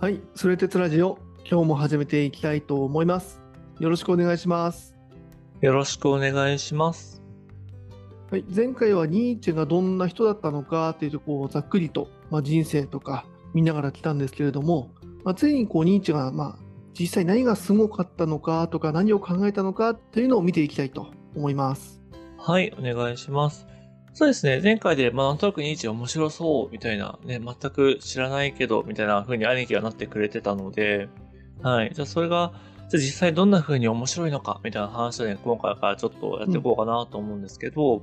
はい、それ鉄ラジオ、今日も始めていきたいと思います。よろしくお願いします。よろしくお願いします。はい、前回はニーチェがどんな人だったのかというところをざっくりと、まあ、人生とか見ながら来たんですけれども、まあ、ついにこうニーチェが、まあ、実際何がすごかったのかとか何を考えたのかというのを見ていきたいと思います。はい、お願いします。そうですね、前回で、まあ、なんとなくニーチェ面白そうみたいな、ね、全く知らないけど、みたいな風に兄貴がなってくれてたので、はい、じゃあそれが、じゃ実際どんな風に面白いのか、みたいな話をね、今回からちょっとやっていこうかなと思うんですけど、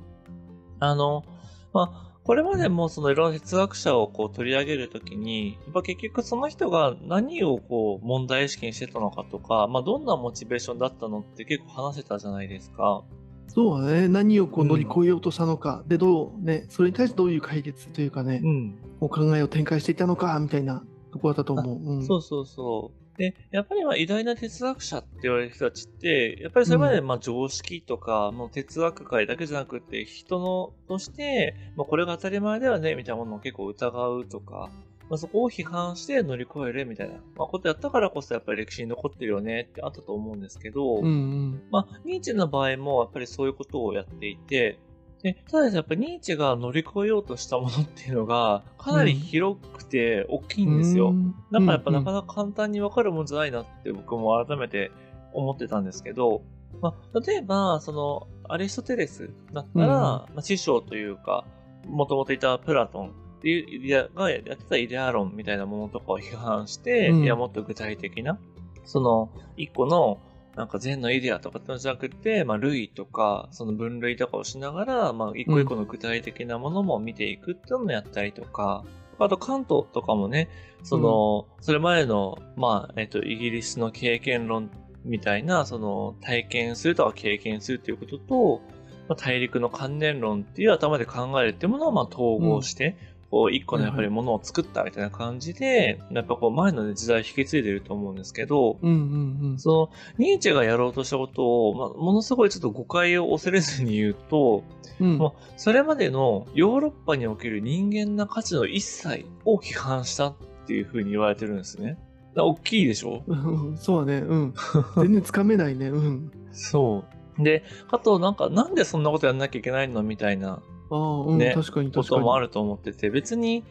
あの、まあ、これまでもそのいろんな哲学者をこう取り上げるときに、やっぱ結局その人が何をこう問題意識にしてたのかとか、まあどんなモチベーションだったのって結構話せたじゃないですか。そうだね、何をこう乗り越えようとしたのか、でどうね、それに対してどういう解決というかね、うん。こう考えを展開していたのかみたいなところだと思う。うん、そうそうそう。で、やっぱりまあ偉大な哲学者って言われる人たちって、やっぱりそれまでまあ常識とか、もう哲学界だけじゃなくて、人のとして、まあこれが当たり前だよね、みたいなものを結構疑うとか、まあそこを批判して乗り越えるみたいな、まあことやったからこそやっぱり歴史に残ってるよねってあったと思うんですけど、うんうん。まあ、ニーチェの場合もやっぱりそういうことをやっていて、でただですねやっぱりニーチェが乗り越えようとしたものっていうのが、かなり広くて大きいんですよ。うんだからやっぱなかうんなか簡単にわかるもんじゃないなって僕も改めて思ってたんですけど、まあ、例えば、その、アリストテレスだったら、うんまあ、師匠というか、もともといたプラトンっていうイデアがやってたイデア論みたいなものとかを批判して、うん。いや、もっと具体的な、その、一個の、なんか善のイデアとかってのじゃなくて、まあ、類とか、その分類とかをしながら、まあ、一個一個の具体的なものも見ていくっていうのをやったりとか、あと関東とかもね、その、それまでの、まあ、えっと、イギリスの経験論みたいな、その、体験するとか経験するということと、まあ、大陸の観念論っていう頭で考えるっていうものを、まあ、統合して、こう、一個のやっぱりものを作ったみたいな感じで、やっぱこう、前のね時代を引き継いでると思うんですけど。その、ニーチェがやろうとしたことを、まあ、ものすごいちょっと誤解を恐れずに言うと、うんもうそれまでのヨーロッパにおける人間な価値の一切を批判したっていう風に言われてるんですね。だ大きいでしょ？うんそうだね、うん。全然つかめないね、うん。そう。で、あとなんか、なんでそんなことやんなきゃいけないの？みたいなああ、うん、ね。確かにこ。ともあると思ってて、別に、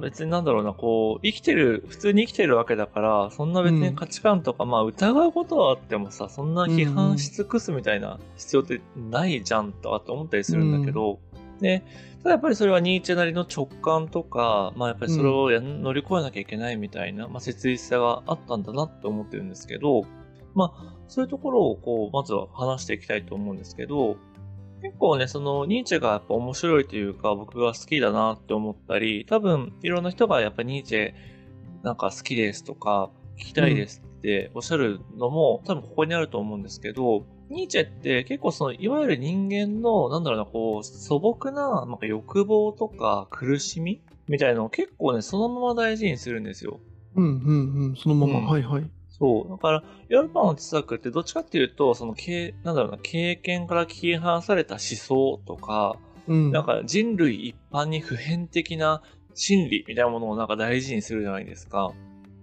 別になんだろうな、こう、生きてる、普通に生きてるわけだから、そんな別に価値観とか、まあ疑うことはあってもさ、そんな批判し尽くすみたいな必要ってないじゃんとかって思ったりするんだけど、で、ただやっぱりそれはニーチェなりの直感とか、まあやっぱりそれをやん乗り越えなきゃいけないみたいな、まあ切実さがあったんだなって思ってるんですけど、まあそういうところをこう、まずは話していきたいと思うんですけど、結構ね、その、ニーチェがやっぱ面白いというか、僕が好きだなって思ったり、多分、いろんな人がやっぱニーチェ、なんか好きですとか、聞きたいですっておっしゃるのも、多分ここにあると思うんですけど、ニーチェって結構その、いわゆる人間の、なんだろうな、こう、素朴な、なんか欲望とか苦しみみたいなのを結構ね、そのまま大事にするんですよ。うんうんうん、そのまま、うんはいはい。そう。だから、ヨーロッパの哲学ってどっちかっていうと、その、経なんだろうな、経験から切り離された思想とか、うん。なんか人類一般に普遍的な真理みたいなものをなんか大事にするじゃないですか。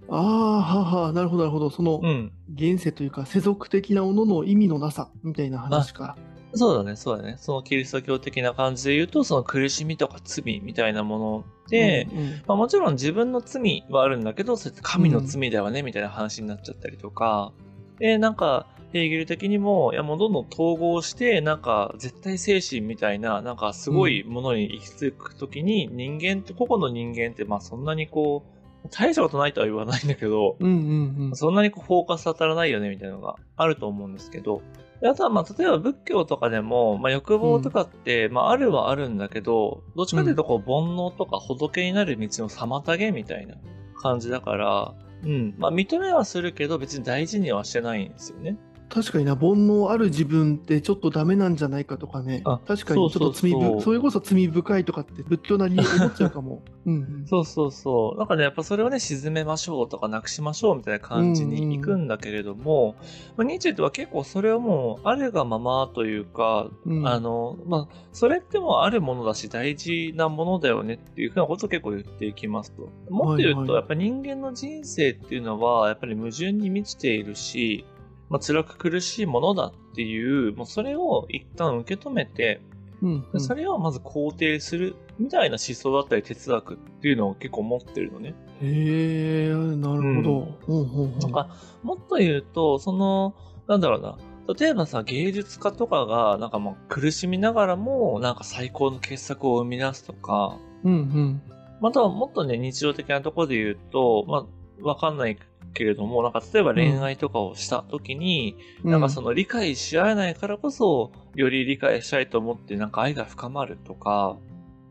ああ、はあはあ、なるほどなるほど。その、うん。現世というか、世俗的なものの意味のなさ、みたいな話か。そうだね、そうだね。そのキリスト教的な感じで言うと、その苦しみとか罪みたいなもので、うんうんまあもちろん自分の罪はあるんだけど、それって神の罪だよね、みたいな話になっちゃったりとか、で、なんか、ヘーゲル的にも、いやもうどんどん統合して、なんか、絶対精神みたいな、なんかすごいものに行き着くときに、人間って、個々の人間って、まあそんなにこう、大したことないとは言わないんだけど、うんうんうん。そんなにこうフォーカス当たらないよね、みたいなのがあると思うんですけど、であとはまあ、例えば仏教とかでも、まあ欲望とかって、まああるはあるんだけど、どっちかというとこう煩悩とか仏になる道の妨げみたいな感じだから、うん。まあ認めはするけど別に大事にはしてないんですよね。確かにな、煩悩ある自分ってちょっとダメなんじゃないかとかねあ、確かにちょっと罪そうそうそうぶそれこそ罪深いとかって仏教なりに思っちゃうかも。うんうんそうそうそう。なんかね、やっぱそれをね、沈めましょうとかなくしましょうみたいな感じに行くんだけれども、まあ、ニーチェとは結構それをもう、あるがままというか、うんあの、まあ、それってもうあるものだし、大事なものだよねっていうふうなことを結構言っていきますと。もっと言うと、はいはいやっぱ人間の人生っていうのは、やっぱり矛盾に満ちているし、まあ、辛く苦しいものだっていう、もうそれを一旦受け止めて、うんうんそれをまず肯定するみたいな思想だったり哲学っていうのを結構持ってるのね。へえ、なるほど。うんうんうんなんか、もっと言うと、その、なんだろうな。例えばさ、芸術家とかが、なんかもう苦しみながらも、なんか最高の傑作を生み出すとか、うんうんまたはもっとね、日常的なところで言うと、まあ、わかんないけれども、なんか例えば恋愛とかをした時に、うんなんかその理解し合えないからこそ、より理解したいと思って、なんか愛が深まるとか、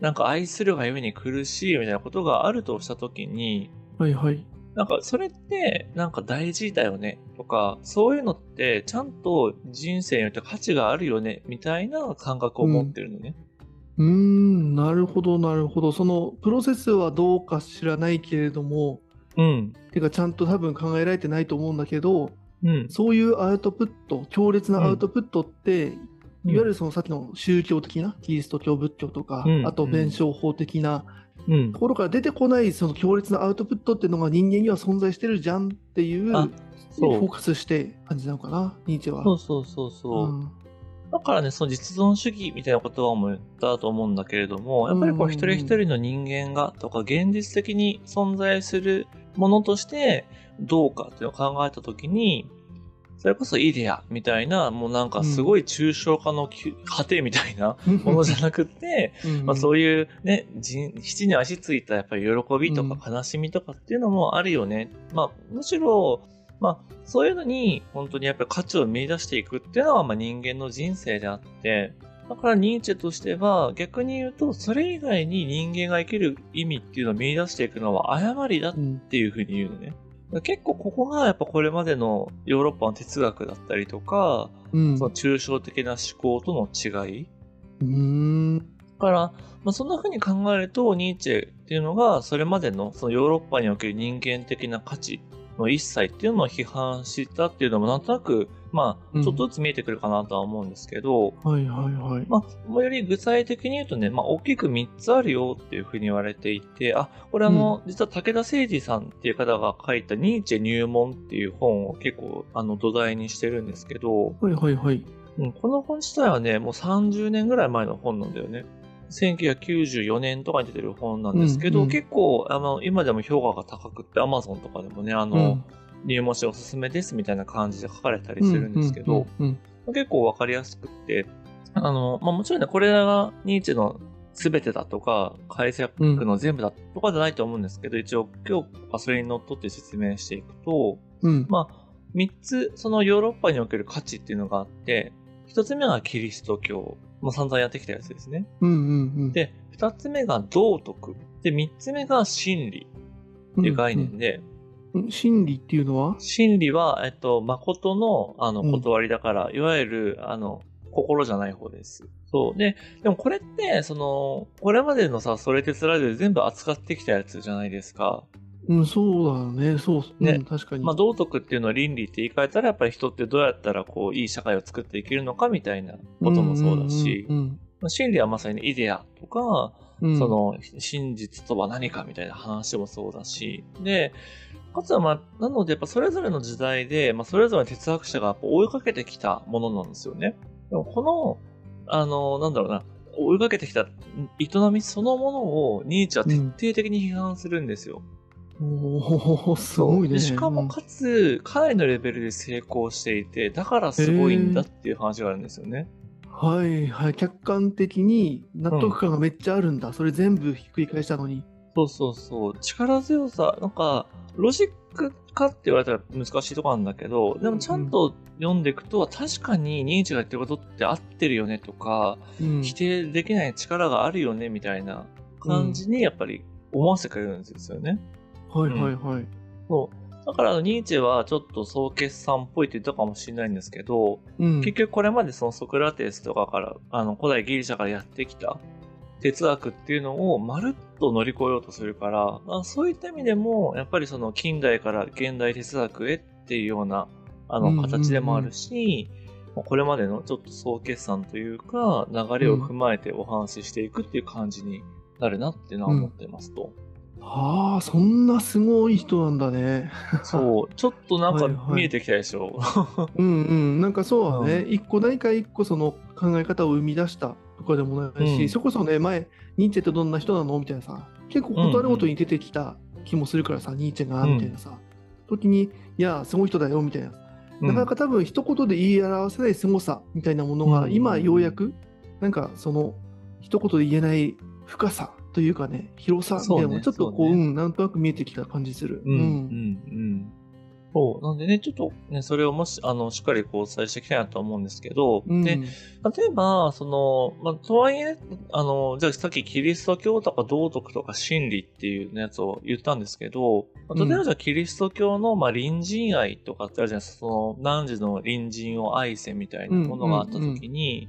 なんか愛するがゆえに苦しいみたいなことがあるとした時に、はいはい。なんかそれってなんか大事だよねとか、そういうのってちゃんと人生によって価値があるよねみたいな感覚を持ってるのね。うーん、なるほどなるほど。そのプロセスはどうか知らないけれども、うん。てかちゃんと多分考えられてないと思うんだけど、うん。そういうアウトプット、強烈なアウトプットって、いわゆるそのさっきの宗教的な、キリスト教仏教とか、うんあと弁証法的なうんと。ころから出てこないその強烈なアウトプットっていうのが人間には存在してるじゃんっていう、そうォーカスして感じなのかな、ニーチェは。そうそうそうそう。うんだからね、その実存主義みたいな言葉も言ったと思うんだけれども、やっぱりこううん一人一人の人間がとか現実的に存在するものとしてどうかっていうのを考えたときに、それこそイデアみたいな、もうなんかすごい抽象化のき果てみたいなものじゃなくて、うん。まあそういうね、人七に足ついたやっぱり喜びとうん。か悲しみとかっていうのもあるよね。まあむしろ、まあそういうのに本当にやっぱり価値を見出していくっていうのはまあ人間の人生であって、だからニーチェとしては逆に言うとそれ以外に人間が生きる意味っていうのを見出していくのは誤りだっうんていうふうに言うのね。結構ここがやっぱこれまでのヨーロッパの哲学だったりとか、うん。その抽象的な思考との違い。うーん。だから、まあ、そんな風に考えると、ニーチェっていうのが、それまでのそのヨーロッパにおける人間的な価値の一切っていうのを批判したっていうのもなんとなく、まあ、うんちょっとずつ見えてくるかなとは思うんですけど、はいはいはい。まあ、より具体的に言うとね、まあ、大きく3つあるよっていうふうに言われていて、あ、これあの、実は武田誠二さんっていう方が書いたニーチェ入門っていう本を結構、あの、土台にしてるんですけど、はいはいはい。うん、この本自体はね、もう30年ぐらい前の本なんだよね。1994年とかに出てる本なんですけど、うんうん結構、あの、今でも評価が高くって Amazon とかでもね、あの、うん入門しておすすめですみたいな感じで書かれたりするんですけど、うんうん結構わかりやすくって、あの、まあ、もちろんね、これらがニーチェの全てだとか、解釈の全部だとかじゃないと思うんですけど、一応今日はそれにのっとって説明していくと、うんまあ、三つ、そのヨーロッパにおける価値っていうのがあって、一つ目がキリスト教。もう散々やってきたやつですね。うんうんうんで、二つ目が道徳。で、三つ目が真理っていう概念で、うんうん真理っていうのは？真理は、えっと、誠の、あの、うん断りだから、いわゆる、あの、心じゃない方です。そう。で、でもこれって、その、これまでのさ、それ鉄ラジオで全部扱ってきたやつじゃないですか。うん、そうだね、そう、ねうん、確かに。まあ、道徳っていうのは倫理って言い換えたら、やっぱり人ってどうやったら、こう、いい社会を作っていけるのかみたいなこともそうだし、真理はまさにイデアとか、うんうんその、真実とは何かみたいな話もそうだし、で、かつはまあ、なのでやっぱそれぞれの時代で、まあそれぞれの哲学者が追いかけてきたものなんですよね。でもこの、あの、なんだろうな、追いかけてきた営みそのものをニーチェは徹底的に批判するんですよ。おおすごいね。でしかもかつ、かなりのレベルで成功していて、だからすごいんだっていう話があるんですよね。はいはい、客観的に納得感がめっちゃあるんだ。それ全部ひっくり返したのに。そうそうそう。力強さ、なんか、ロジックかって言われたら難しいとこなんだけど、でもちゃんと読んでいくと、確かにニーチェが言ってることって合ってるよねとか、うん否定できない力があるよねみたいな感じにやっぱり思わせてくれるんですよね。はいはいはい。そう。だだからニーチェはちょっと総決算っぽいって言ったかもしれないんですけど、うん。結局これまでそのソクラテスとかから、あの古代ギリシャからやってきた哲学っていうのをまるっと乗り越えようとするから、まあ、そういった意味でも、やっぱりその近代から現代哲学へっていうような、あのうんうんうん形でもあるし、まあこれまでのちょっと総決算というか、流れを踏まえてお話ししていくっていう感じになるなっていうのは思ってますと。ああ、そんなすごい人なんだね。そう、ちょっとなんかはいはい見えてきたでしょ。うんうん。なんかそうはね、う一個何か一個その考え方を生み出したとかでもないし、うん。それこそね、前、ニーチェってどんな人なの？みたいなさ、結構ことあるごとに出てきた気もするからさ、ニーチェが、うんみたいなさ、時に、いや、すごい人だよ、みたいな。なかなか多分一言で言い表せない凄さみたいなものが、うん今ようやく、なんかその、一言で言えない深さというかね、広さみたいなのがちょっとこう、そうねうん、なんとなく見えてきた感じする。うん、うん、うん。そう。なんでね、ちょっとね、それをもし、あの、しっかりこう、お伝えしていきたいなと思うんですけど、うん。で、例えば、その、まあ、とはいえ、あの、じゃあさっきキリスト教とか道徳とか真理っていうやつを言ったんですけど、まあ例えばじゃあキリスト教の、まあ、隣人愛とかってあるじゃないですか、その、何時の隣人を愛せみたいなものがあった時に、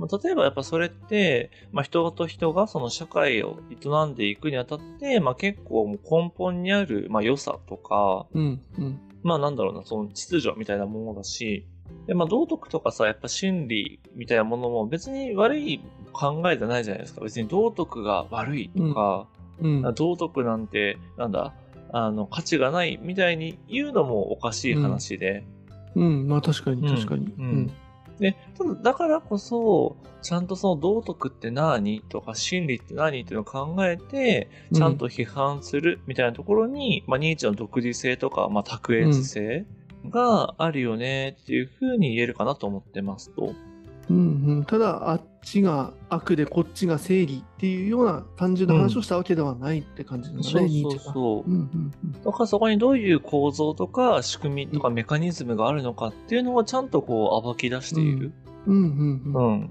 まあ、例えばやっぱそれって、まあ、人と人がその社会を営んでいくにあたって、まあ、結構根本にある、まあ、良さとか、うん、うん。まあなんだろうな、その秩序みたいなものだし、で、まあ道徳とかさ、やっぱ真理みたいなものも別に悪い考えじゃないじゃないですか。別に道徳が悪いとか、うん。道徳なんて、なんだ、あの、価値がないみたいに言うのもおかしい話で。うん、まあ確かにうん確かに。うんで、ただだからこそ、ちゃんとその道徳って何とか真理って何っていうのを考えて、ちゃんと批判するみたいなところに、まあ、ニーチェの独自性とか、まあ、卓越性があるよねっていうふうに言えるかなと思ってますと。うんうん、ただ、あっちが悪でこっちが正義っていうような単純な話をしたわけではないって感じなんだね、そうそう。そうう。んうんだからそこにどういう構造とか仕組みとかメカニズムがあるのかっていうのをちゃんとこう暴き出している。うんうんうんうんうん。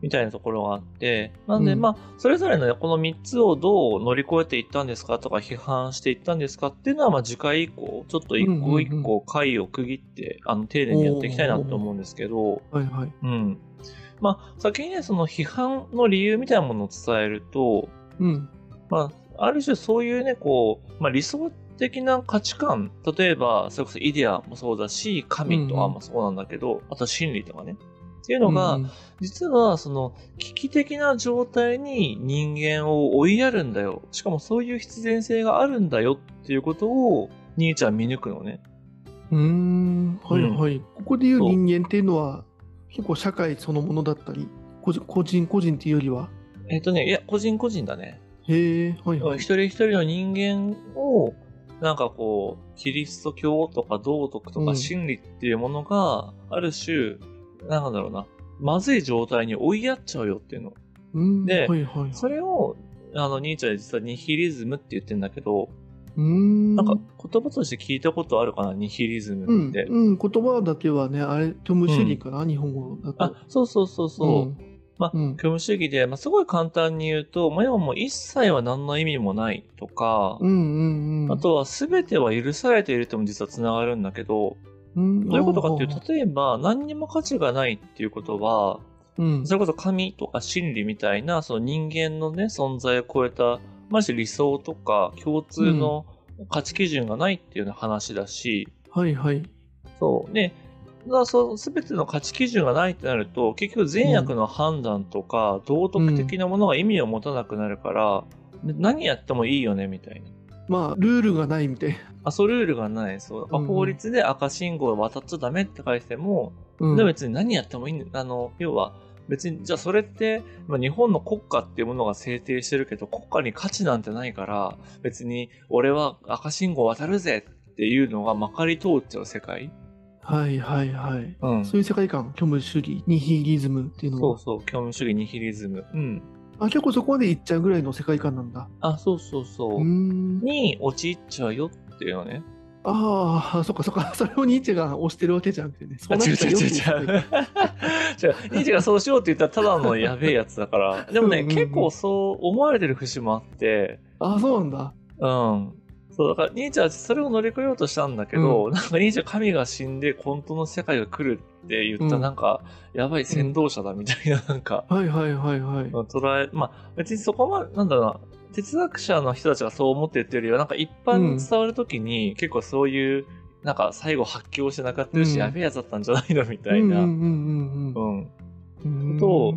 みたいなところがあって、なんで、うんまあ、それぞれのねこの3つをどう乗り越えていったんですかとか批判していったんですかっていうのは、まあ、次回以降、ちょっと一個一個回を区切って、あの、丁寧にやっていきたいなと思うんですけど、はいはい。うん。まあ、先にね、その批判の理由みたいなものを伝えると、うん。まあ、ある種そういうね、こう、まあ、理想的な価値観、例えば、それこそイデアもそうだし、神とかもそうなんだけど、あと真理とかね。っていうのが、うん実はその危機的な状態に人間を追いやるんだよ。しかもそういう必然性があるんだよっていうことを、ニーチャン見抜くのね。うーん、はいはい。ここでいう人間っていうのは、結構社会そのものだったり、個人個人っていうよりは、えっ、とね、いや、個人個人だね。へえ、はいはい。一人一人の人間を、なんかこう、キリスト教とか道徳とうんか真理っていうものが、ある種、なんだろうな、まずい状態に追いやっちゃうよっていうの。うん、ではいはいはい。それを、あの、ニーチャン実はニヒリズムって言ってんだけど、ん。なんか言葉として聞いたことあるかな、ニヒリズうん、ムって。うん、言葉だけはね、あれ、虚無主義かな、日本語だと。あ、そうそうそうそう。うんまあ、うん虚無主義で、まあ、すごい簡単に言うと、まあ、要はもう一切は何の意味もないとか、うんうんうん。あとは全ては許されているとも実は繋がるんだけど、うん、どういうことかっていうあと、例えば何にも価値がないっていうことは、うん、それこそ神とか真理みたいな、その人間のね、存在を超えた、まじ理想とか共通の価値基準がないっていうような話だし、はいはい。そう。ね、だそう、すべての価値基準がないってなると、結局善悪の判断とか、道徳的なものが意味を持たなくなるから、で何やってもいいよね、みたいな。まあ、ルールがないみたいな。あ、そうルールがない。そう。うん法律で赤信号を渡っちゃダメって書いても、うん別に何やってもいいんだ。あの、要は、別に、じゃあそれって、まあ、日本の国家っていうものが制定してるけど、国家に価値なんてないから、別に、俺は赤信号渡るぜっていうのがまかり通っちゃう世界。はいはいはい。うん。そういう世界観、虚無主義、ニヒリズムっていうのは。そうそう、虚無主義ニヒリズム。うん。あ、結構そこまで行っちゃうぐらいの世界観なんだ。あ、そうそうそう。に陥っちゃうよっていうのね。ああ、そっかそっか。それをニーチェが推してるわけじゃなくてね。そうなっちゃうう違う。違う。ニーチェがそうしようって言ったらただのやべえやつだから。でもね、うんうんうん結構そう思われてる節もあって、ああ、そうなんだ。うん。そう、だからニーチェはそれを乗り越えようとしたんだけど、なんかニーチェは神が死んで本当の世界が来るって言った、うんなんか、やばい先導者だみたいな、なんか、はいはいはいはい。捉え、まあ別にそこまで、なんだろうな、哲学者の人たちがそう思ってるっていうよりは、なんか一般に伝わるときに、結構そういう、なんか最後発狂してなかったるし、うんやべえやつだったんじゃないのみたいな、ううんうんうんうんうん。ことを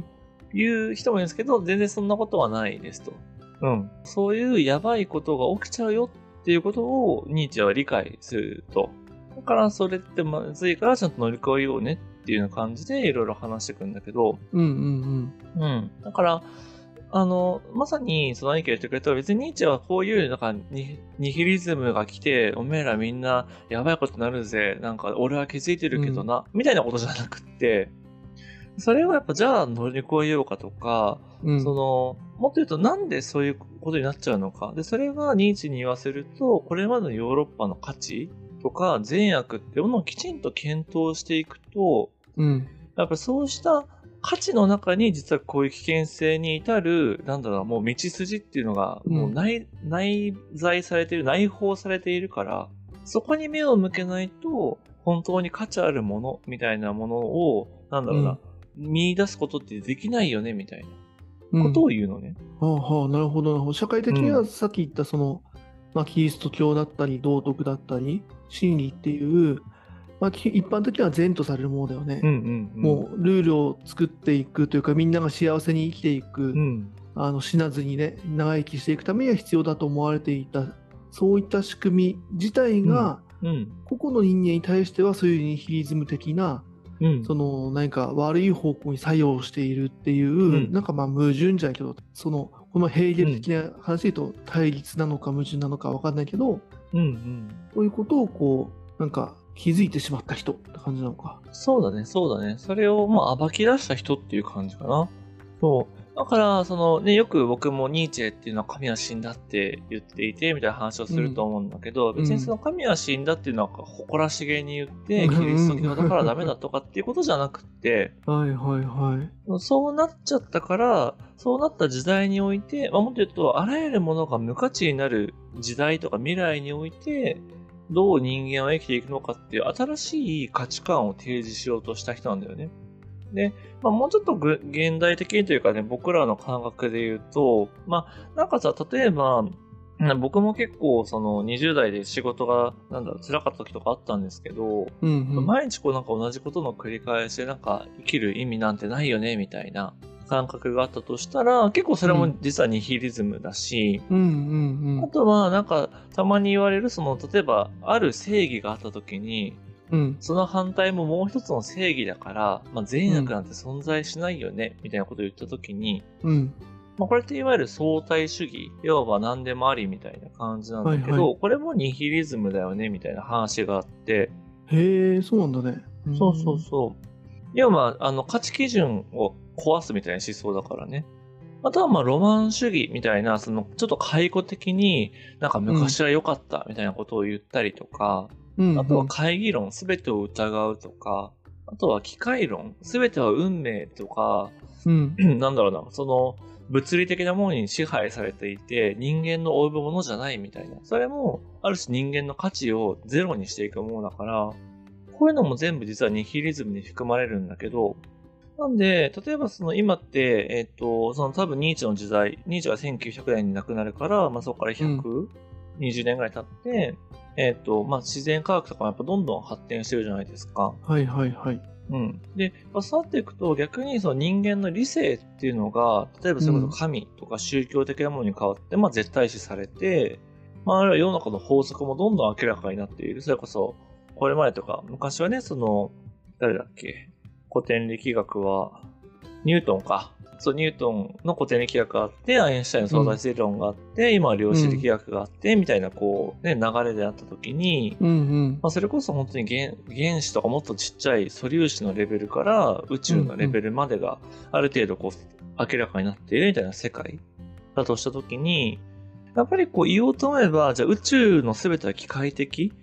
言う人もいるんですけど、全然そんなことはないですと。うん。そういうやばいことが起きちゃうよっていうことをニーチェは理解すると。だからそれってまずいからちゃんと乗り越えようねっていうような感じでいろいろ話していくんだけど、うんうんうん。だから、あの、まさに、その兄貴が言ってくれた別にニーチェはこういう、なんかニ、ニヒリズムが来て、おめえらみんなやばいことになるぜ、なんか俺は気づいてるけどな、みたいなことじゃなくって、それはやっぱじゃあ乗り越えようかとか、うんうん。その、もっと言うとなんでそういうことになっちゃうのか？で、それがニーチェに言わせると、これまでのヨーロッパの価値とか善悪っていうものをきちんと検討していくと、うん。やっぱそうした価値の中に実はこういう危険性に至る、なんだろうな、もう道筋っていうのが、うんもう内、内在されている、内包されているから、そこに目を向けないと、本当に価値あるものみたいなものを、なんだろうな、見出すことってできないよね、みたいなことを言うのね。はあはあ、なるほどなるほど。社会的にはさっき言ったその、まあ、キリスト教だったり、道徳だったり、真理っていう、まあ、き一般的には善とされるものだよね。うんうん、うん。もうルールを作っていくというか、みんなが幸せに生きていく、うん。あの死なずにね、長生きしていくためには必要だと思われていた、そういった仕組み自体が、うん。個々の人間に対してはそういうニヒリズム的な、うん。その何か悪い方向に作用しているっていう、んなんかまあ矛盾じゃないけど、その、このヘーゲル的な話で言うと対立なのか矛盾なのか分かんないけど、うんうん。そういうことをこう、なんか気づいてしまった人って感じなのか。そうだね、そうだね。それを、まあ、暴き出した人っていう感じかな。そう。だから、そのね、よく僕もニーチェっていうのは神は死んだって言っていて、みたいな話をすると思うんだけど、ん別にその神は死んだっていうのは誇らしげに言って、うんキリスト教だからダメだとかっていうことじゃなくって、はいはいはい。そうなっちゃったから、そうなった時代において、まあ、もっと言うと、あらゆるものが無価値になる時代とか未来において、どう人間は生きていくのかっていう新しい価値観を提示しようとした人なんだよね。で、まあ、もうちょっとぐ現代的にというかね、僕らの感覚で言うと、まあ、なんかさ、例えば、うん僕も結構その20代で仕事がなんだろう辛かった時とかあったんですけど、うんうん。毎日こうなんか同じことの繰り返しでなんか生きる意味なんてないよねみたいな感覚があったとしたら結構それも実はニヒリズムだし、うんうんうん。あとはなんかたまに言われるその例えばある正義があった時にうん。その反対ももう一つの正義だから、まあ、善悪なんて存在しないよね、みたいなことを言った時に、うん。まあ、これっていわゆる相対主義、要は何でもありみたいな感じなんだけど、はいはこれもニヒリズムだよねみたいな話があって、へえ、そうなんだね。そうそうそう。要は、あの、価値基準を壊すみたいな思想だからね。あとは、まあ、ロマン主義みたいな、その、ちょっと解雇的に、なんか昔は良かったみたいなことを言ったりとか、うん。うん。あとは会議論、すべてを疑うとか、あとは機械論、すべては運命とか、うん。なんだろうな、その、物理的なものに支配されていて、人間の追うものじゃないみたいな。それも、ある種人間の価値をゼロにしていくものだから、こういうのも全部実はニヒリズムに含まれるんだけど、なんで、例えばその今って、えっ、と、その多分ニーチェの時代、ニーチェが1900年に亡くなるから、まあそこから120年ぐらい経って、えっ、と、まあ自然科学とかもやっぱどんどん発展してるじゃないですか。はいはいはい。うん。で、まあそうなっていくと逆にその人間の理性っていうのが、例えばそれこそ神とか宗教的なものに変わって、まあ絶対視されて、まああるいは世の中の法則もどんどん明らかになっている。それこそ、これまでとか、昔はね、その、誰だっけ、古典力学は、ニュートンか。そう、ニュートンの古典力学があって、アインシュタインの相対性理論があって、今は量子力学があって、みたいなこう、ね、流れであった時に、うんうん。まあ、それこそ本当に原原子とかもっとちっちゃい素粒子のレベルから宇宙のレベルまでがある程度こう明らかになっているみたいな世界だとしたときに、やっぱりこう言おうと思えば、じゃあ宇宙の全ては機械的？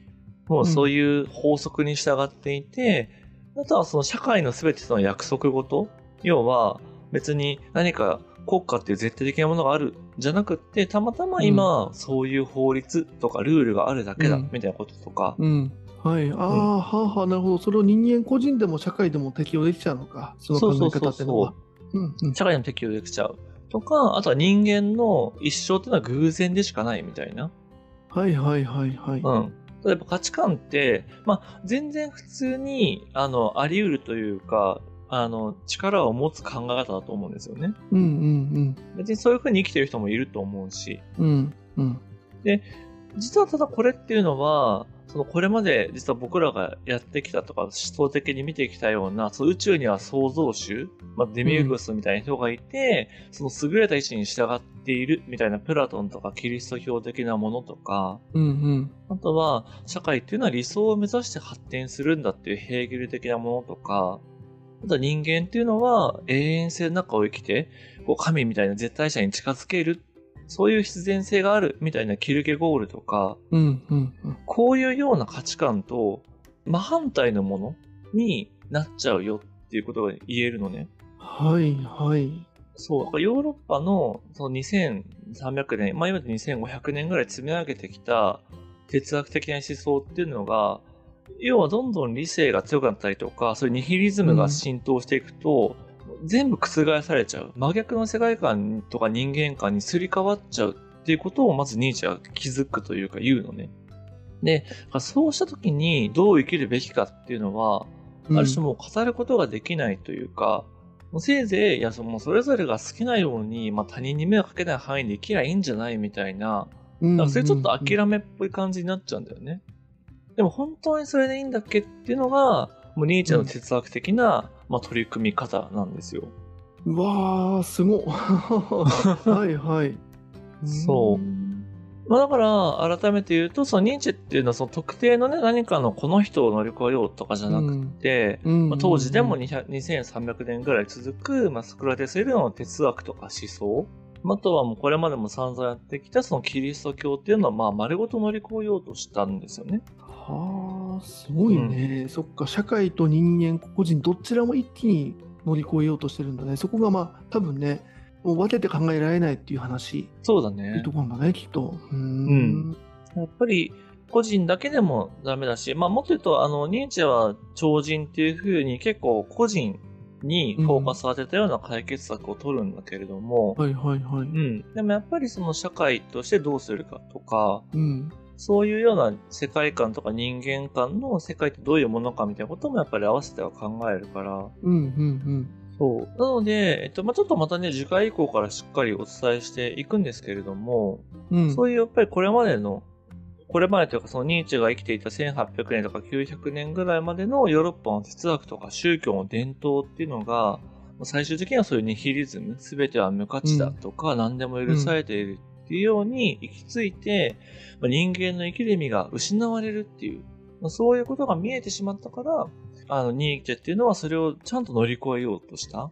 もうそういう法則に従っていて、あとはその社会の全てとの約束事要は別に何か国家っていう絶対的なものがあるじゃなくって、たまたま今、そういう法律とかルールがあるだけだ、うんみたいなこととか、うん。はい。ああ、はあはあ、なるほど。それを人間個人でも社会でも適用できちゃうのか。その考え方っていうのは。うんうん。社会にも適用できちゃう。とか、あとは人間の一生っていうのは偶然でしかないみたいな。はいはいはいはい。うん。例えば価値観って、まあ、全然普通に、あの、あり得るというか、あの、力を持つ考え方だと思うんですよね。うんうん別にそういう風に生きてる人もいると思うし。うん。うんうん。実はただこれっていうのは、そのこれまで実は僕らがやってきたとか思想的に見てきたような、その宇宙には創造主、まあ、デミウグスみたいな人がいて、その優れた意志に従っているみたいなプラトンとかキリスト教的なものとか、うんうん。あとは社会っていうのは理想を目指して発展するんだっていうヘーゲル的なものとか、あとは人間っていうのは永遠性の中を生きて、こう神みたいな絶対者に近づける、そういう必然性があるみたいなキルケゴールとか、うんうんうん。こういうような価値観と真反対のものになっちゃうよっていうことが言えるのね。はいはい。そう、ヨーロッパのその2300年、まあ今で2500年ぐらい積み上げてきた哲学的な思想っていうのが、要はどんどん理性が強くなったりとか、そういうニヒリズムが浸透していくと、全部覆されちゃう。真逆の世界観とか人間観にすり替わっちゃうっていうことをまずニーチェは気づくというか言うのね。で、そうした時にどう生きるべきかっていうのは、ある種もう語ることができないというか、もうせいぜい、いや、そのそれぞれが好きなように、まあ他人に迷惑かけない範囲で生きりゃいいんじゃないみたいな、うん、なんかそれちょっとき諦めっぽい感じになっちゃうんだよね。でも本当にそれでいいんだっけっていうのが、もうニーチェの哲学的な、まあ、取り組み方なんですよ。うわー、すごっ。はいはい。そうんまあだから、改めて言うと、そのニーチェっていうのはその特定のね、何かのこの人を乗り越えようとかじゃなくて、うんまあ、当時でもうん200 2300年ぐらい続く、まあ、スクラテスよりの哲学とか思想、あとはもうこれまでも散々やってきたそのキリスト教っていうのはまあ丸ごと乗り越えようとしたんですよね。はあ、すごいね、そっか、社会と人間、個人、どちらも一気に乗り越えようとしてるんだね。そこがまあ、多分ね、もう分けて考えられないっていう話、そうだっていうねと。ころなんだね、きっと。うーうんん。やっぱり個人だけでもダメだし、まあもっと言うと、あの、ニーチェは超人っていう風に結構個人にフォーカスを当てたような解決策を取るんだけれども、はいはいはい。うん。でもやっぱりその社会としてどうするかとか、うん。そういうような世界観とか人間観の世界ってどういうものかみたいなこともやっぱり合わせては考えるから。うんうんそう。なので、えっと、まあ、ちょっとまたね、次回以降からしっかりお伝えしていくんですけれども、うん。うん。そういうやっぱりこれまでの、これまでというかそのニーチェが生きていた1800年とか900年ぐらいまでのヨーロッパの哲学とか宗教の伝統っていうのが、最終的にはそういうニヒリズム、すべては無価値だとか、何でも許されているっていうように行き着いて、まあ人間の生きる意味が失われるっていう、まあそういうことが見えてしまったから、あの、ニーチェっていうのはそれをちゃんと乗り越えようとした。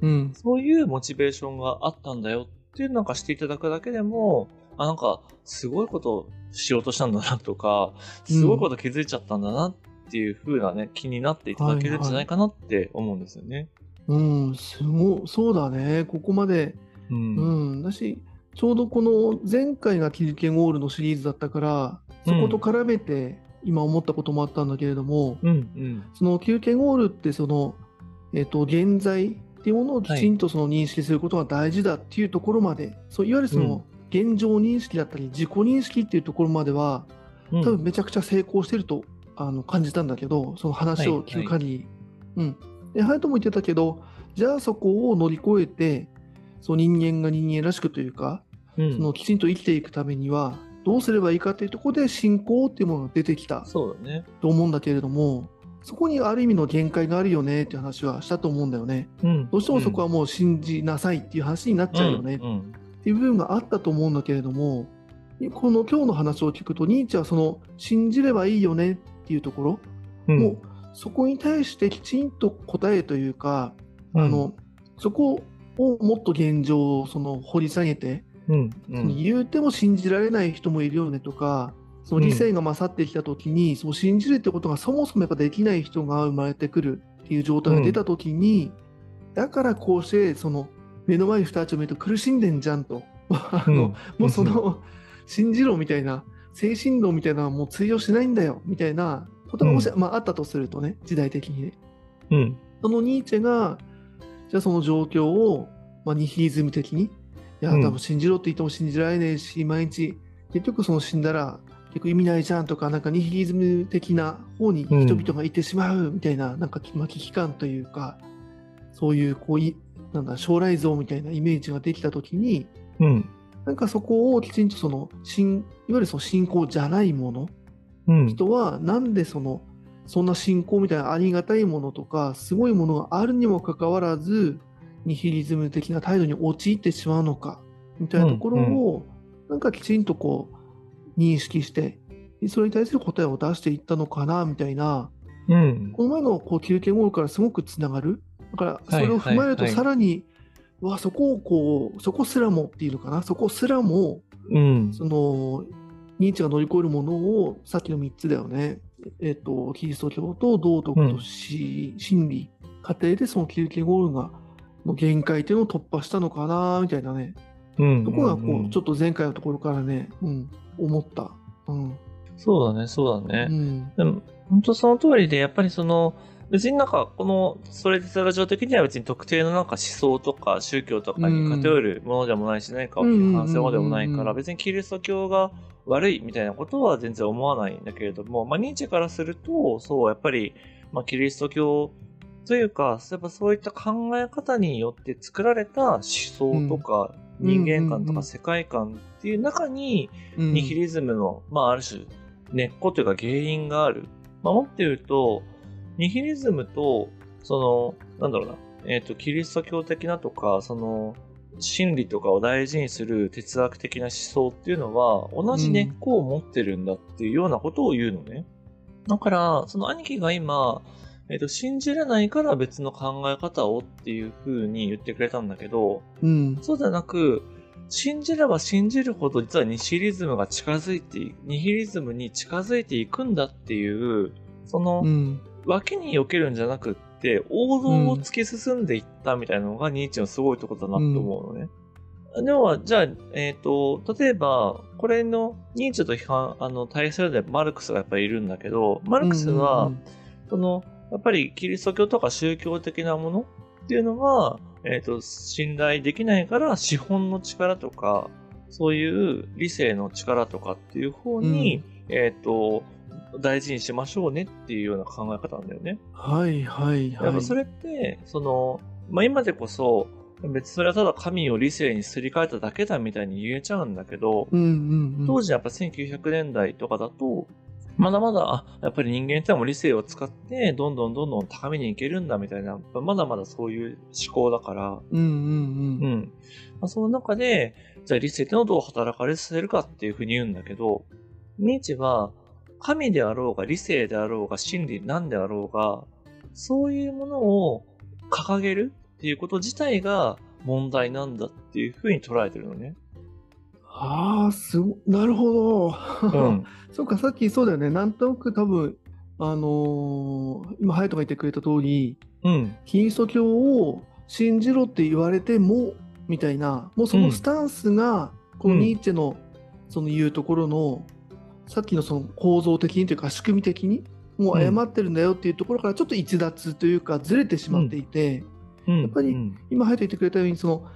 うん。そういうモチベーションがあったんだよっていうのなんかしていただくだけでも、あ、なんか、すごいことしようとしたんだなとか、すごいこと気づいちゃったんだなっていう風なね、気になっていただけるんじゃないかなって思うんですよね。うん、すごそうだね。ここまで。うん。うん。だし、ちょうどこの前回がキルケゴールのシリーズだったから、そこと絡めて今思ったこともあったんだけれども、うん、うん。そのキルケゴールってその、えっと現在っていうものをきちんとその認識することが大事だっていうところまで、そういわゆるその現状認識だったり自己認識っていうところまではうん。多分めちゃくちゃ成功してるとあの感じたんだけどその話を聞く限り、うん。でハヤトも言ってたけどじゃあそこを乗り越えてそう人間が人間らしくというかうんそのきちんと生きていくためにはどうすればいいかっていうところで信仰っていうものが出てきたそうだね。と思うんだけれどもそこにある意味の限界があるよねっていう話はしたと思うんだよね。うん。どうしてもそこはもう信じなさいっていう話になっちゃうよねっていう部分があったと思うんだけれどもこの今日の話を聞くとニーチェはその信じればいいよねっていうところ、うん。もうそこに対してきちんと答えというか、うんあのそこをもっと現状をその掘り下げて、うん。うん。言うても信じられない人もいるよねとかその理性が勝ってきた時に、その信じるってことがそもそもやっぱできない人が生まれてくるっていう状態が出た時に、だからこうしてその目の前に人たちを見ると苦しんでんじゃんと。あのもうその、信じろみたいな、精神論みたいなのはもう通用しないんだよみたいなことがもし、まあ、あったとするとね、時代的にね。うん。そのニーチェが、じゃあその状況を、まあ、ニヒリズム的に、いや、うん多分信じろって言っても信じられねえし、毎日、結局その死んだら、結局意味ないじゃんとか、なんかニヒリズム的な方に人々がいてしまうみたいな、なんか、まあ、危機感というか、そういう、こうい、なんだ、将来像みたいなイメージができたときに、うん。なんかそこをきちんとその、信いわゆるその信仰じゃないもの、うん。人はなんでそのそんな信仰みたいなありがたいものとかすごいものがあるにもかかわらずニヒリズム的な態度に陥ってしまうのかみたいなところを、なんかきちんとこう認識してそれに対する答えを出していったのかなみたいなうん。この前のこう休憩ゴールからすごくつながるだからそれを踏まえるとさらに、うわそこをこうそこすらもっていうのかなそこすらもうん。そのニーチェが乗り越えるものをさっきの3つだよね、えっとキリスト教と道徳とし、真理過程でそのキルケゴールがの限界っていうのを突破したのかなみたいなね。うん。ところがこうんうちょっと前回のところからね、うん、思った。うん。そうだね、そうだね。うん。でも、本当その通りで、やっぱりその、別になんか、この、それ哲学上的には別に特定のなんか思想とか宗教とかに偏るものでもないし、何かを批判するものでもないから、うんうんうんうん。別にキリスト教が悪いみたいなことは全然思わないんだけれども、まあ、ニーチェからすると、そう、やっぱり、まあ、キリスト教というか、やっぱそういった考え方によって作られた思想とか、うん。人間観とか世界観っていう中に、うん。ニヒリズムの、まあ、ある種、根っこというか原因がある。まあ、もっと言うと、ニヒリズムと、その、なんだろうな、えっ、と、キリスト教的なとか、その、真理とかを大事にする哲学的な思想っていうのは、同じ根っこを持ってるんだっていうようなことを言うのね。だから、その兄貴が今、えっ、と、信じれないから別の考え方をっていう風に言ってくれたんだけど、うん。そうじゃなく、信じれば信じるほど実はニヒリズムが近づいてい、ニヒリズムに近づいていくんだっていう、そのう、ん。脇に避けるんじゃなくって、王道を突き進んでいったみたいなのがニーチェのすごいところだなと思うのね。では、じゃあ、えっ、と、例えば、これのニーチェと批判、あの、対するでマルクスがやっぱりいるんだけど、マルクスは、うんその、やっぱりキリスト教とか宗教的なものっていうのは、えっ、と、信頼できないから資本の力とか、そういう理性の力とかっていう方に、えっ、と、大事にしましょうねっていうような考え方なんだよね。はいはいはいやっぱそれって、その、まあ、今でこそ、別にそれはただ神を理性にすり替えただけだみたいに言えちゃうんだけど、うんうんうん当時やっぱ1900年代とかだと、まだまだ、あ、やっぱり人間ってもう理性を使って、どんどんどんどん高みに行けるんだみたいな、まだまだそういう思考だから、うんうんううんん。まあ、その中で、じゃあ理性ってのをどう働かれさせるかっていうふうに言うんだけど、ニーチェは、神であろうが理性であろうが真理なんであろうが、そういうものを掲げるっていうこと自体が問題なんだっていうふうに捉えてるのね。ああすごなるほど、うん。そうか、さっきそうだよね、なんとなく多分、あのー今、隼人が言ってくれた通り、うん。キリスト教を信じろって言われても、みたいな、もうそのスタンスが、このうんニーチェのその言うところの、さっきのその構造的にというか、仕組み的に、もう誤ってるんだよっていうところからちょっと逸脱というか、ずれてしまっていて、うん。やっぱりうん、今、隼人言ってくれたように、その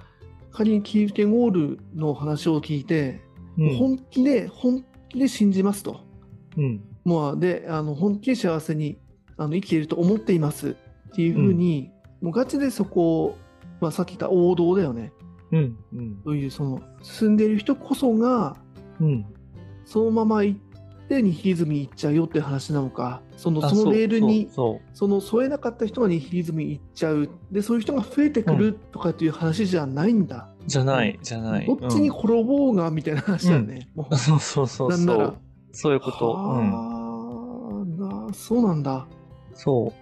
仮にキーフテンゴールの話を聞いて、うん本気で、本気で信じますと。うん。もうであの本気で幸せにあの生きていると思っていますっていうふうに、もうガチでそこを、まあ、さっき言った王道だよねうん。うん。そういうその進んでいる人こそがうん。そのまま行ってニヒリズムに行っちゃうよって話なのかそのあそのレールにそうその添えなかった人がニヒリズムに行っちゃうでそういう人が増えてくるとかっていう話じゃないんだ、そう。じゃない、じゃない。どっちに転ぼうがみたいな話だよね、もうん そうそうそうう。なんならそういうこと。うん。はあなそうなんだそ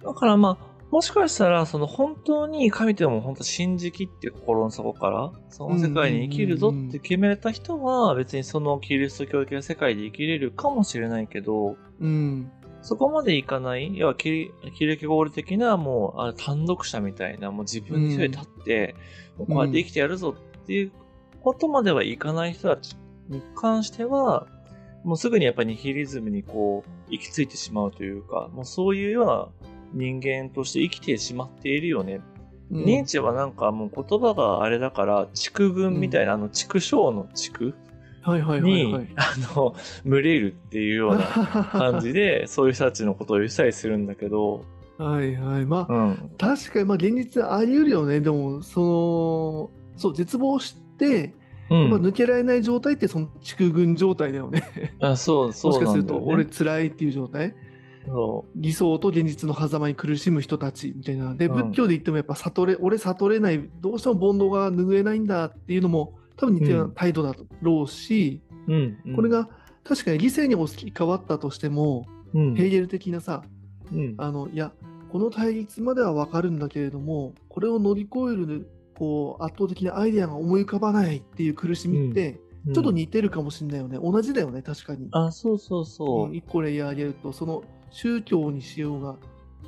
う。だからまあ、もしかしたら、その本当に神というのも本当信じきって心の底から、その世界に生きるぞって決めた人は、別にそのキリスト教的な世界で生きれるかもしれないけど、うん。そこまでいかない、要はキリ、キリケゴール的なもう、あ単独者みたいな、もう自分に立って、こうやって生きてやるぞっていうことまではいかない人たちに関しては、もうすぐにやっぱりニヒリズムにこう、行き着いてしまうというか、もうそういうような人間として生きてしまっているよね。うんニーチェはなんかもう言葉があれだから、畜群みたいな、あの、畜生の畜に、はい。あの、群れるっていうような 感じで、そういう人たちのことを言ったりするんだけど、はいはい。まあ、うん。確かに、まあ、現実あり得るよね。でも、その、そう、絶望して、うん。まあ、抜けられない状態って、その畜群状態だよね。あそう、そもしかすると。俺辛いっていう状態？そ理想と現実の狭間に苦しむ人たちみたいな。で、うん仏教で言ってもやっぱ悟れ、俺悟れない、どうしても煩悩が拭えないんだっていうのも、多分似たような態度だろうし、う。うん。うんこれ、が確かに理性に置き換わったとしても、うん。ヘーゲル的なさ、うん。あの、いや、この対立まではわかるんだけれども、これを乗り越える、こう、圧倒的なアイデアが思い浮かばないっていう苦しみって、ちょっと似てるかもしれないよね。同じだよね、確かに。あ、そうそうそうう。ん一個レイヤー上げると、その宗教にしようが、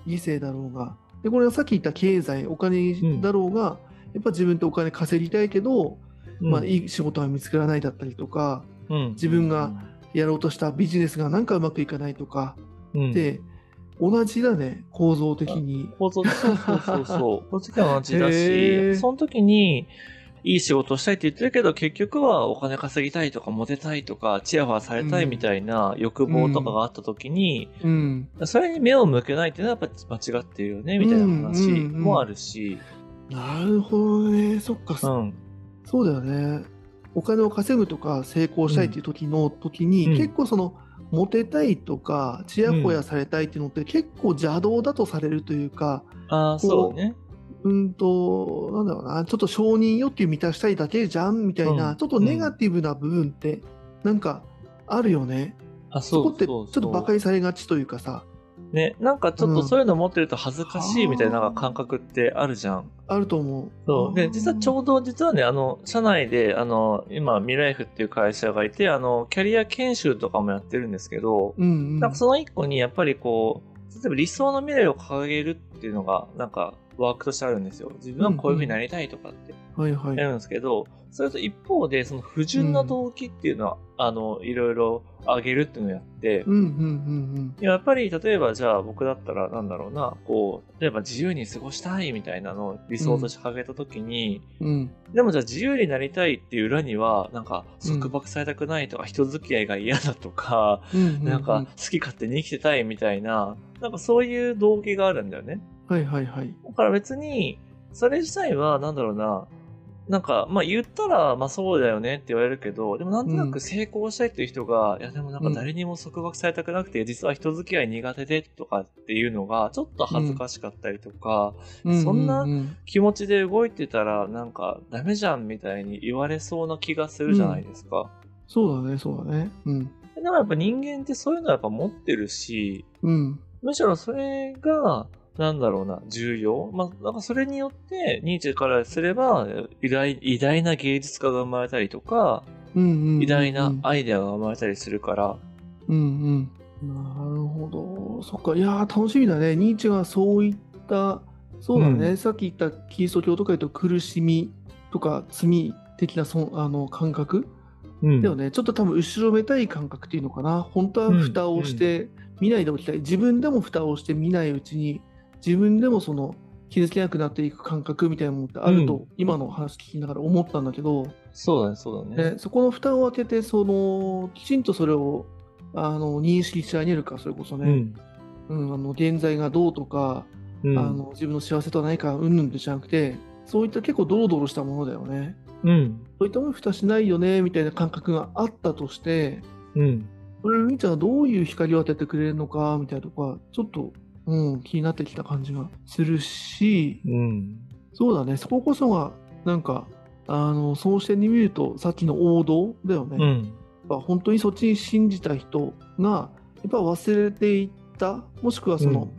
理性だろうが、で、これはさっき言った経済、お金だろうが、やっぱ自分ってお金稼ぎたいけど、まあ、いい仕事は見つからないだったりとか、うん、自分がやろうとしたビジネスがなんかうまくいかないとか、うん、で、同じだね、構造的に。構造そうそうそうそう。同じだし、その時に、いい仕事をしたいって言ってるけど、結局はお金稼ぎたいとか、モテたいとか、チヤホヤされたいみたいな欲望とかがあった時に、うん。それに目を向けないっていうのはやっぱ間違ってるよね、みたいな話もあるし、なるほどね。そっか、うん。そうだよね。お金を稼ぐとか成功したいっていう時の時に、うん結構そのモテたいとかちやほやされたいっていうのって結構邪道だとされるというかああ、そうね。うんとなんだろうなちょっと承認欲求満たしたいだけじゃんみたいな、うんちょっとネガティブな部分ってなんかあるよね。あ、そこってちょっと馬鹿にされがちというかさね、なんかちょっとそういうの持ってると恥ずかしいみたいな感覚ってあるじゃん。あると思う。そう。で、実はちょうど、実はね、あの、社内で、あの、今、ミライフっていう会社がいて、あの、キャリア研修とかもやってるんですけど、うんうん、なんかその一個に、やっぱりこう、例えば理想の未来を掲げるっていうのが、なんか、ワークとしてあるんですよ。自分はこういうふうになりたいとかってはいはい。やるんですけど、それと一方で、その不純な動機っていうのは、あの、いろいろ上げるっていうのをやって、うんうんうんやっぱり、例えばじゃあ僕だったらなんだろうな、こう、例えば自由に過ごしたいみたいなのを理想として掲げたときに、うん。うんでもじゃあ自由になりたいっていう裏には、なんか束縛されたくないとか、人付き合いが嫌だとか、うんうんうんなんか好き勝手に生きてたいみたいな、なんかそういう動機があるんだよね。はいはいはい。だから別に、それ自体はなんだろうな、なんか、まあ言ったら、まあそうだよねって言われるけど、でもなんとなく成功したいっていう人が、いやでもなんか誰にも束縛されたくなくて、実は人付き合い苦手でとかっていうのが、ちょっと恥ずかしかったりとか、そんなうう気持ちで動いてたら、なんかダメじゃんみたいに言われそうな気がするじゃないですか。そうだね、そうだね。うん。でもやっぱ人間ってそういうのはやっぱ持ってるし、うん。むしろそれが、なんだろうな、重要？まあ、なんかそれによって、ニーチェからすれば、偉大、偉大な芸術家が生まれたりとか、うんうんうんうん偉大なアイデアが生まれたりするから、うんうん。なるほど。そっか。いやー、楽しみだね。ニーチェがそういった、そうだね。うんさっき言ったキリスト教とか言うと苦しみとか罪的なそんあの感覚うんだよね。ちょっと多分後ろめたい感覚っていうのかな。本当は蓋をして見ないでおきたい。自分でも蓋をして見ないうちに、自分でもその気づけなくなっていく感覚みたいなものってあると、うん今の話聞きながら思ったんだけど、そうだね、そうだね。ね、そこの蓋を開けて、そのきちんとそれをあの認識してあげるか、それこそね、うん。うんあの現在がどうとか、うん。あの自分の幸せとは何かうんぬんじゃなくて、そういった結構ドロドロしたものだよね。うん。そういったものに蓋しないよねみたいな感覚があったとして、うん。これ、みーちゃんはどういう光を当ててくれるのかみたいなとこは、ちょっと、うん、気になってきた感じがするし、うん。そうだね、そここそが、なんか、あの、その視点に見ると、さっきの王道だよね。やっうん。ぱ本当にそっちに信じた人が、やっぱ忘れていった、もしくはその、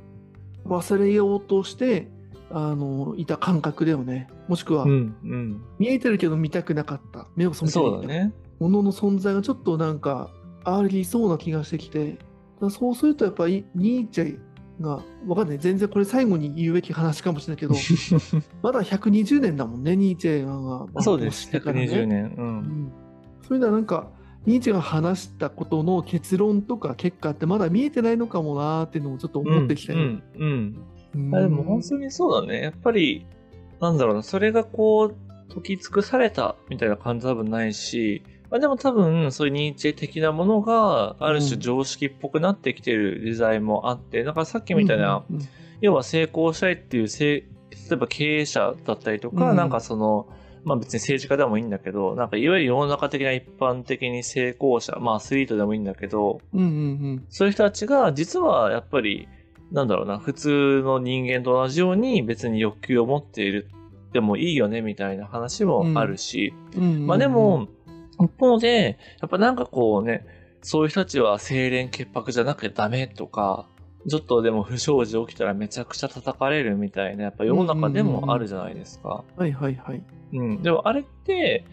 忘れようとして、あの、いた感覚だよね。もしくは、うん。うん。見えてるけど見たくなかった。目を背けていたね。ものの存在がちょっとなんか、ありそうな気がしてきて、だそうするとやっぱりニーチェがわかんない全然これ最後に言うべき話かもしれないけど まだ120年だもんねニーチェが、まあそうです、してからね120年。う。うんんそういうのはなんかニーチェが話したことの結論とか結果ってまだ見えてないのかもなーっていうのもちょっと思ってきたよ、うん。うん。うんあでも本当にそうだね。やっぱり、なんだろうな、それがこう、解き尽くされたみたいな感じ多分ないし、まあでも多分、そういうニーチェ的なものが、ある種うん。常識っぽくなってきてる時代もあって、だからさっきみたいな、うんうん要は成功したいっていう例えば経営者だったりとか、うん。なんかその、まあ別に政治家でもいいんだけど、なんかいわゆる世の中的な一般的に成功者、まあアスリートでもいいんだけど、うんうんうん。そういう人たちが実はやっぱり、なんだろうな、普通の人間と同じように別に欲求を持っているでもいいよねみたいな話もあるし、うんうんうん。まあでも、一方で、やっぱなんかこうね、そういう人たちは清廉潔白じゃなくてダメとか、ちょっとでも不祥事起きたらめちゃくちゃ叩かれるみたいな、やっぱ世の中でもあるじゃないですか。はいはいはいうん。でもあれって、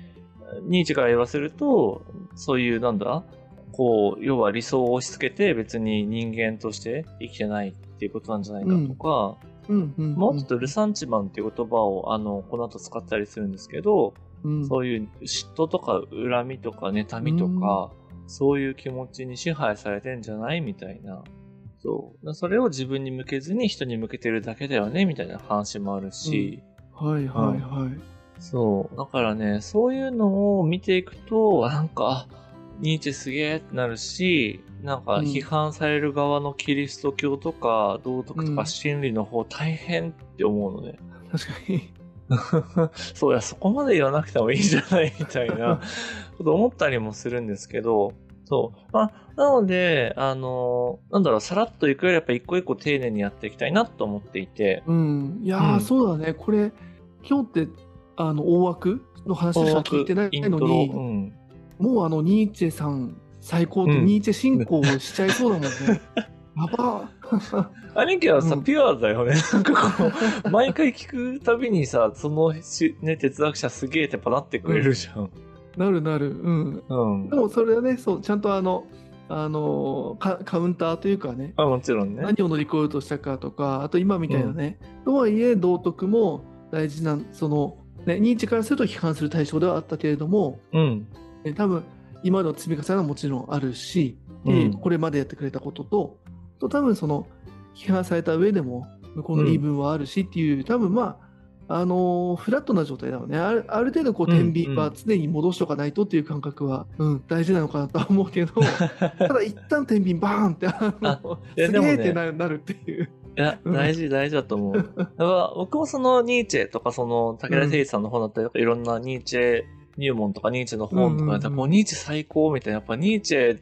ニーチェから言わせると、そういうなんだこう、要は理想を押し付けて別に人間として生きてないっていうことなんじゃないかとか、うんうんうんもうちょっとルサンチマンっていう言葉を、あの、この後使ったりするんですけど、うん。そういう嫉妬とか恨みとか妬みとか、そういう気持ちに支配されてんじゃないみたいな。そう。それを自分に向けずに人に向けてるだけだよねみたいな話もあるし、はいはいはい。そう。だからね、そういうのを見ていくと、なんか、あニーチェすげえってなるし、なんかうん。批判される側のキリスト教とか道徳とうん。か真理の方大変って思うのね。確かに そうや、そこまで言わなくてもいいんじゃないみたいな こと思ったりもするんですけど、そう。まあ、なので、あの、なんだろう、さらっといくよりやっぱ一個一個丁寧にやっていきたいなと思っていて、うん。いやー、うん。そうだね。これ今日ってあの大枠の話しか聞いてないのにうん。もうあのニーチェさん最高って、うん。ニーチェ進行しちゃいそうだもんね。やば兄貴はさ、うんピュアだよね。なんかこう、毎回聞くたびにさ、そのし、ね、哲学者すげえってやっぱなってくれるじゃん。なるなるうんうん。でもそれはねそうちゃんとあのあのカカウンターというかねあ、もちろんね。何を乗り越えようとしたかとかあと今みたいなね、とはいえ道徳も大事なその、ね、ニーチェからすると批判する対象ではあったけれども、うん。ね、多分今の積み重ねはもちろんあるし、うんでこれまでやってくれたこととと多分その批判された上でも向こうの言い分はあるしっていう、多分まああのーフラットな状態だよね。あるある程度こううん天秤は常に戻しておかないとっていう感覚は、うん、大事なのかなとは思うけど ただ一旦天秤バーンってあのすげえってなるなるっていう。いや、うん。大事、大事だと思う。僕もそのニーチェとか、その武田誠一さんの本だったりとか、いろんなニーチェ入門とか、ニーチェの本とかうんうんうん。こう、ニーチェ最高みたいな、やっぱニーチェ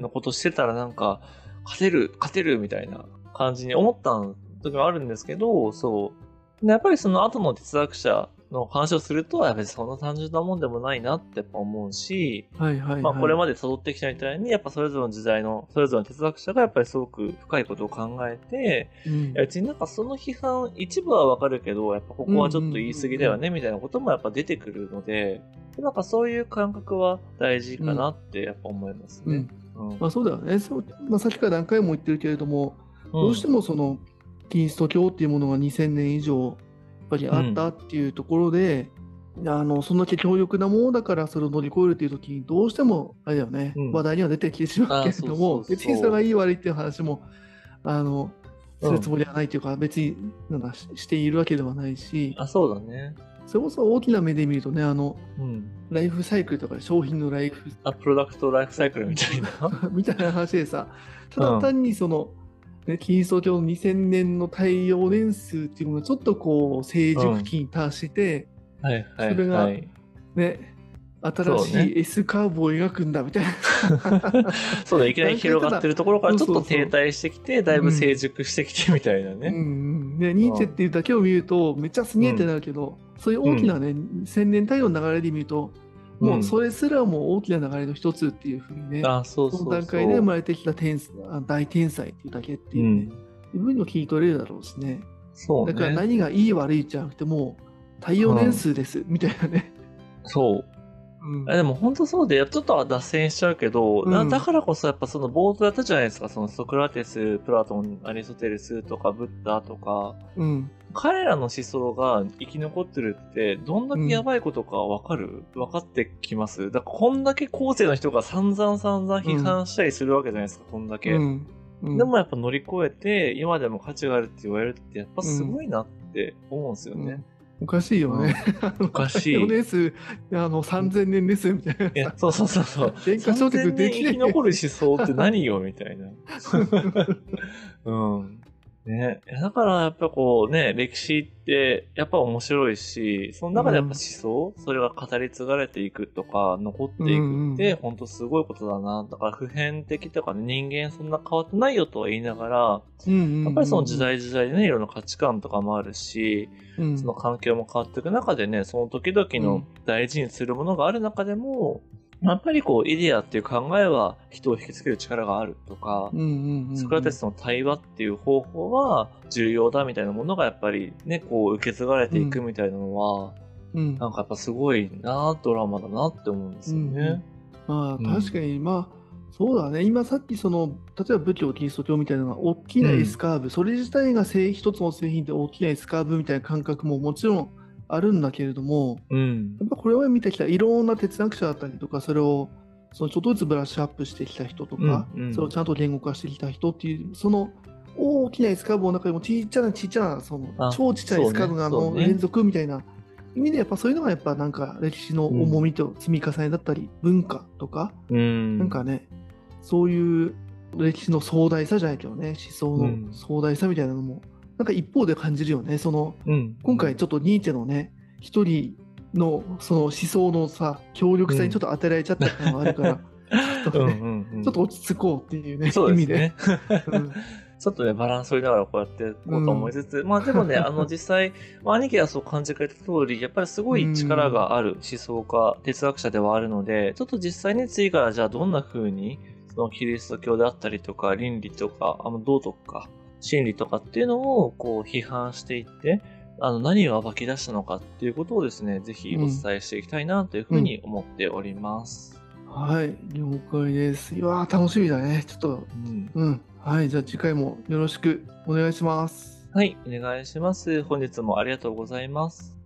のことしてたらなんか、勝てる、勝てるみたいな感じに思った時もあるんですけど、そう。でやっぱりその後の哲学者の話をすると、やっぱりそんな単純なもんでもないなってやっぱ思うし、はいはいはい、まあこれまで辿ってきたみたいに、やっぱそれぞれの時代の、それぞれの哲学者がやっぱりすごく深いことを考えて、うんいや別になんかその批判、一部はわかるけど、やっぱここはちょっと言い過ぎだよね、みたいなこともやっぱ出てくるので、なんかそういう感覚は大事かなってやっぱ思いますね。うんうんまあ、そうだよね。そう、まあ、さっきから何回も言ってるけれども、どうしてもそのキリスト教っていうものが2000年以上やっぱりあったっていうところで、あのそんだけ強力なものだからそれを乗り越えるっていう時にどうしてもあれだよね、うん。話題には出てきてしまうけれども別にそれがいい悪いっていう話もあのうん。するつもりはないというか、別になんかししているわけではないし。あ、そうだね。それこそ大きな目で見るとねあのうん。ライフサイクルとか商品のライフあ、プロダクトライフサイクルみたいな。みたいな話でさ、ただ単にその、ね、キリスト教の2000年の太陽年数っていうものをちょっとこう成熟期に達して、はいはいそれがはい。ね、新しい S カーブを描くんだみたいな。そうだ、いきなり広がってるところからちょっと停滞してきて、だいぶ成熟してきてみたいなうんうね。んね、ニーチェっていうだけを見るとめっちゃすげえってなるけど、そういう大きなね、千年単位の流れで見ると、もうそれすらも大きな流れの一つっていうふうにね、うそうその段階で生まれてきた天あ大天才っていうだけっていうね、いうふうにも聞い取れるだろうしね。そうね。だから何がいい悪いじゃなくてもう太陽年数です、みたいなね。そう。うんあでも本当そうで、ちょっとは脱線しちゃうけど、うんなだからこそやっぱその冒頭やったじゃないですか、そのソクラテス、プラトン、アリストテレスとかブッダとか、うん。彼らの思想が生き残ってるって、どんだけやばいことかわかる、分かってきます？だからこんだけ後世の人が散々散々批判したりするわけじゃないですか、こんだけ。うん。うんでもやっぱ乗り越えて、今でも価値があるって言われるって、やっぱすごいなって思うんですよね。おかしいよね。おかしい4年数、あの、3000年ですみたいな。いや、そうそうそうそう。原価償却でき3000年生ないき残る思想って何よみたいな。うん。ね。だからやっぱこうね、歴史ってやっぱ面白いし、その中でやっぱ思想、それが語り継がれていくとか、残っていくって、うんうん本当すごいことだな。だから普遍的とかね、人間そんな変わってないよとは言いながら、うんやっぱりその時、代時代でね、いろんな価値観とかもあるし、うんその環境も変わっていく中でね、その時々のうん大事にするものがある中でも、やっぱりこう、イデアっていう考えは人を引きつける力があるとか、うんうんうんうん。ソクラテスの対話っていう方法は重要だみたいなものがやっぱりね、こう受け継がれていくみたいなのは、うん。なんかやっぱすごいなドラマだなって思うんですよね。まあうん。確かに、まあそうだね。今さっきその例えば仏教キリスト教みたいなのが大きな S カーブ、それ自体が製一つの製品で大きな S カーブみたいな感覚ももちろんあるんだけれどもうん。やっぱこれを見てきたいろんな哲学者だったりとかそれをそのちょっとずつブラッシュアップしてきた人とか、うんうんそれをちゃんと言語化してきた人っていうその大きな S カーブの中でもちっちゃなちっちゃなそのあ超ちっちゃな S カーブがの連続みたいな意味でやっぱそういうのがやっぱなんか歴史の重みと積み重ねだったり、文化とかうん。なんかね、そういう歴史の壮大さじゃないけどね、思想うんの壮大さみたいなのも、なんか一方で感じるよね。その、うん、今回ちょっとニーチェのね、一人のその思想のさ、強力さにちょっと当てられちゃった感があるから、ちょっとね、うんうんうんちょっと落ち着こうっていうね、そう意味ですねで。うんちょっとね、バランス取りながらこうやっていこうと思いつつ、まあでもね、あの 実際、まあ兄貴がそう感じてくれた通り、やっぱりすごい力がある思想家、哲学者ではあるので、ちょっと実際に次からじゃあどんな風に、そのキリスト教であったりとか、倫理とか、あの道徳か、真理とかっていうのをこう批判していって、あの何を暴き出したのかっていうことをですね、ぜひお伝えしていきたいなというふうに思っております。はい、了解です。いやー楽しみだね。ちょっと、うんうん。はい、じゃあ次回もよろしくお願いします。はい、お願いします。本日もありがとうございます。